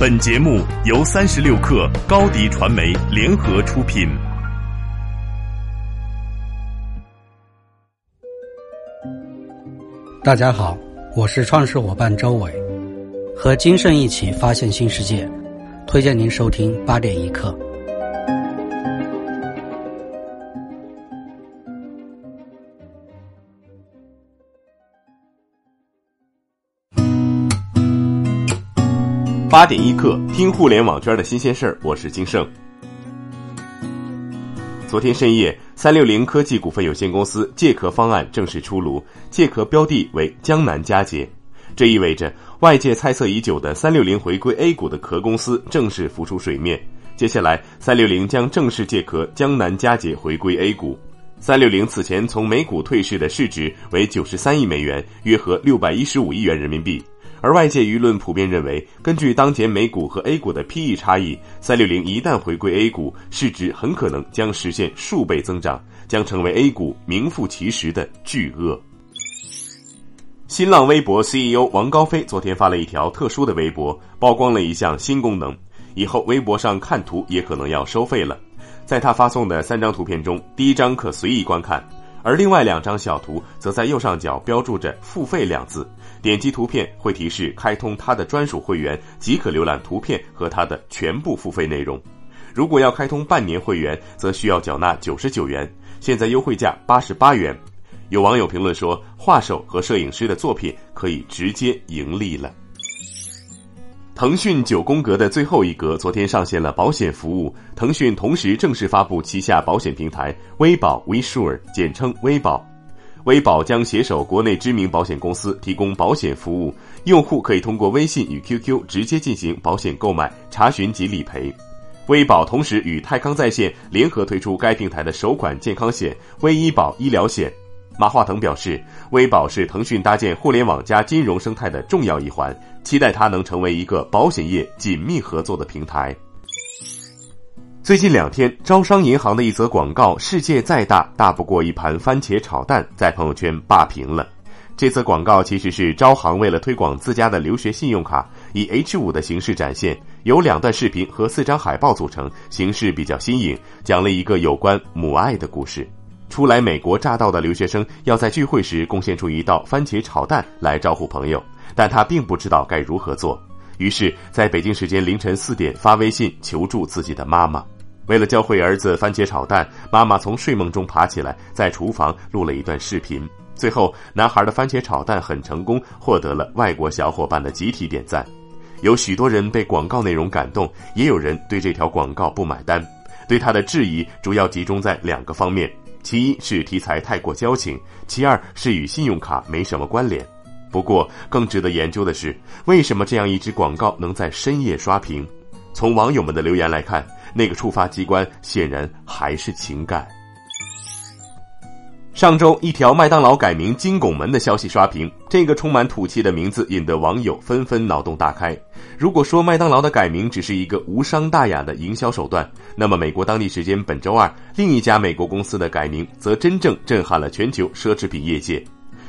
本节目由三十六克高低传媒联合出品。大家好，我是创始伙伴周伟，和金盛一起发现新世界，推荐您收听八点一刻。八点一刻，听互联网圈的新鲜事儿，我是金盛。昨天深夜，三六零科技股份有限公司借壳方案正式出炉，借壳标的为江南嘉捷，这意味着外界猜测已久的三六零回归 A 股的壳公司正式浮出水面。接下来，三六零将正式借壳江南嘉捷回归 A 股。三六零此前从美股退市的市值为九十三亿美元，约合六百一十五亿元人民币。而外界舆论普遍认为，根据当前美股和 A 股的 PE 差异，三六零一旦回归 A 股，市值很可能将实现数倍增长，将成为 A 股名副其实的巨鳄。新浪微博 CEO 王高飞昨天发了一条特殊的微博，曝光了一项新功能，以后微博上看图也可能要收费了。在他发送的三张图片中，第一张可随意观看。而另外两张小图则在右上角标注着“付费”两字，点击图片会提示开通他的专属会员，即可浏览图片和他的全部付费内容。如果要开通半年会员，则需要缴纳九十九元，现在优惠价八十八元。有网友评论说，画手和摄影师的作品可以直接盈利了。腾讯九宫格的最后一格昨天上线了保险服务。腾讯同时正式发布旗下保险平台微保 WeSure，简称微保。微保将携手国内知名保险公司提供保险服务，用户可以通过微信与 QQ 直接进行保险购买、查询及理赔。微保同时与泰康在线联合推出该平台的首款健康险——微医保医疗险。马化腾表示，微保是腾讯搭建互联网加金融生态的重要一环，期待它能成为一个保险业紧密合作的平台。最近两天，招商银行的一则广告“世界再大，大不过一盘番茄炒蛋”在朋友圈霸屏了。这则广告其实是招行为了推广自家的留学信用卡，以 H 五的形式展现，由两段视频和四张海报组成，形式比较新颖，讲了一个有关母爱的故事。初来美国乍到的留学生要在聚会时贡献出一道番茄炒蛋来招呼朋友，但他并不知道该如何做，于是在北京时间凌晨四点发微信求助自己的妈妈。为了教会儿子番茄炒蛋，妈妈从睡梦中爬起来，在厨房录了一段视频。最后，男孩的番茄炒蛋很成功，获得了外国小伙伴的集体点赞。有许多人被广告内容感动，也有人对这条广告不买单。对他的质疑主要集中在两个方面。其一是题材太过矫情，其二是与信用卡没什么关联。不过，更值得研究的是，为什么这样一支广告能在深夜刷屏？从网友们的留言来看，那个触发机关显然还是情感。上周，一条麦当劳改名“金拱门”的消息刷屏，这个充满土气的名字引得网友纷纷脑洞大开。如果说麦当劳的改名只是一个无伤大雅的营销手段，那么美国当地时间本周二，另一家美国公司的改名则真正震撼了全球奢侈品业界。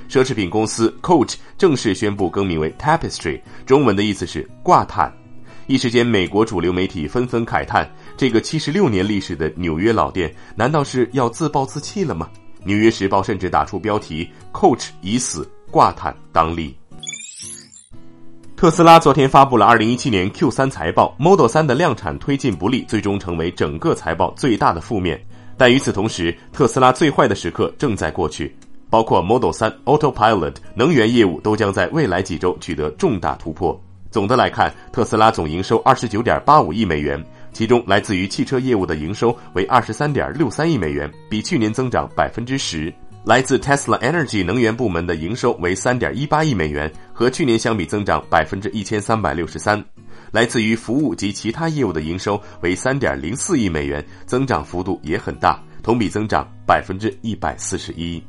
奢侈品公司 Coach 正式宣布更名为 Tapestry，中文的意思是挂毯。一时间，美国主流媒体纷纷慨叹：这个七十六年历史的纽约老店，难道是要自暴自弃了吗？《纽约时报》甚至打出标题：“Coach 已死，挂毯当立。”特斯拉昨天发布了2017年 Q3 财报，Model 3的量产推进不利，最终成为整个财报最大的负面。但与此同时，特斯拉最坏的时刻正在过去，包括 Model 3、Autopilot、能源业务都将在未来几周取得重大突破。总的来看，特斯拉总营收29.85亿美元。其中，来自于汽车业务的营收为二十三点六三亿美元，比去年增长百分之十；来自 Tesla Energy 能源部门的营收为三点一八亿美元，和去年相比增长百分之一千三百六十三；来自于服务及其他业务的营收为三点零四亿美元，增长幅度也很大，同比增长百分之一百四十一。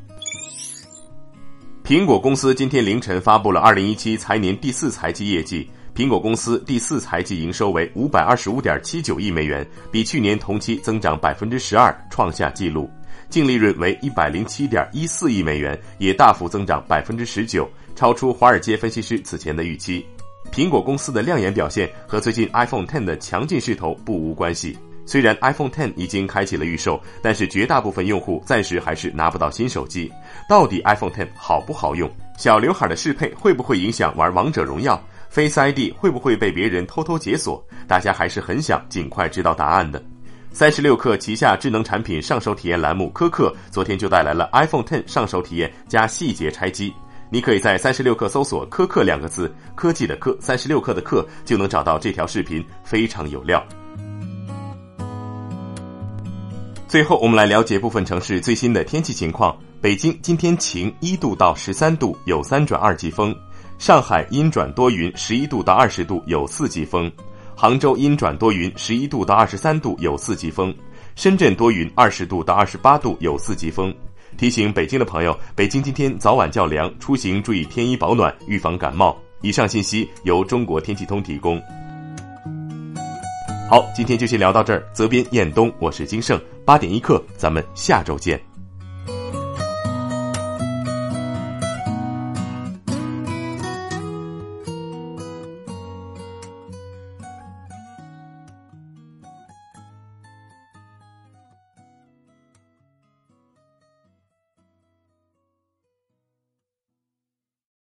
苹果公司今天凌晨发布了二零一七财年第四财季业绩。苹果公司第四财季营收为五百二十五点七九亿美元，比去年同期增长百分之十二，创下纪录；净利润为一百零七点一四亿美元，也大幅增长百分之十九，超出华尔街分析师此前的预期。苹果公司的亮眼表现和最近 iPhone Ten 的强劲势头不无关系。虽然 iPhone Ten 已经开启了预售，但是绝大部分用户暂时还是拿不到新手机。到底 iPhone Ten 好不好用？小刘海的适配会不会影响玩王者荣耀？Face ID 会不会被别人偷偷解锁？大家还是很想尽快知道答案的。三十六氪旗下智能产品上手体验栏目“科克”昨天就带来了 iPhone Ten 上手体验加细节拆机。你可以在三十六氪搜索“科克”两个字，科技的科，三十六氪的克，就能找到这条视频，非常有料。最后，我们来了解部分城市最新的天气情况。北京今天晴，一度到十三度，有三转二级风；上海阴转多云，十一度到二十度，有四级风；杭州阴转多云，十一度到二十三度，有四级风；深圳多云，二十度到二十八度，有四级风。提醒北京的朋友，北京今天早晚较凉，出行注意添衣保暖，预防感冒。以上信息由中国天气通提供。好，今天就先聊到这儿。责编：彦东，我是金盛。八点一刻，咱们下周见。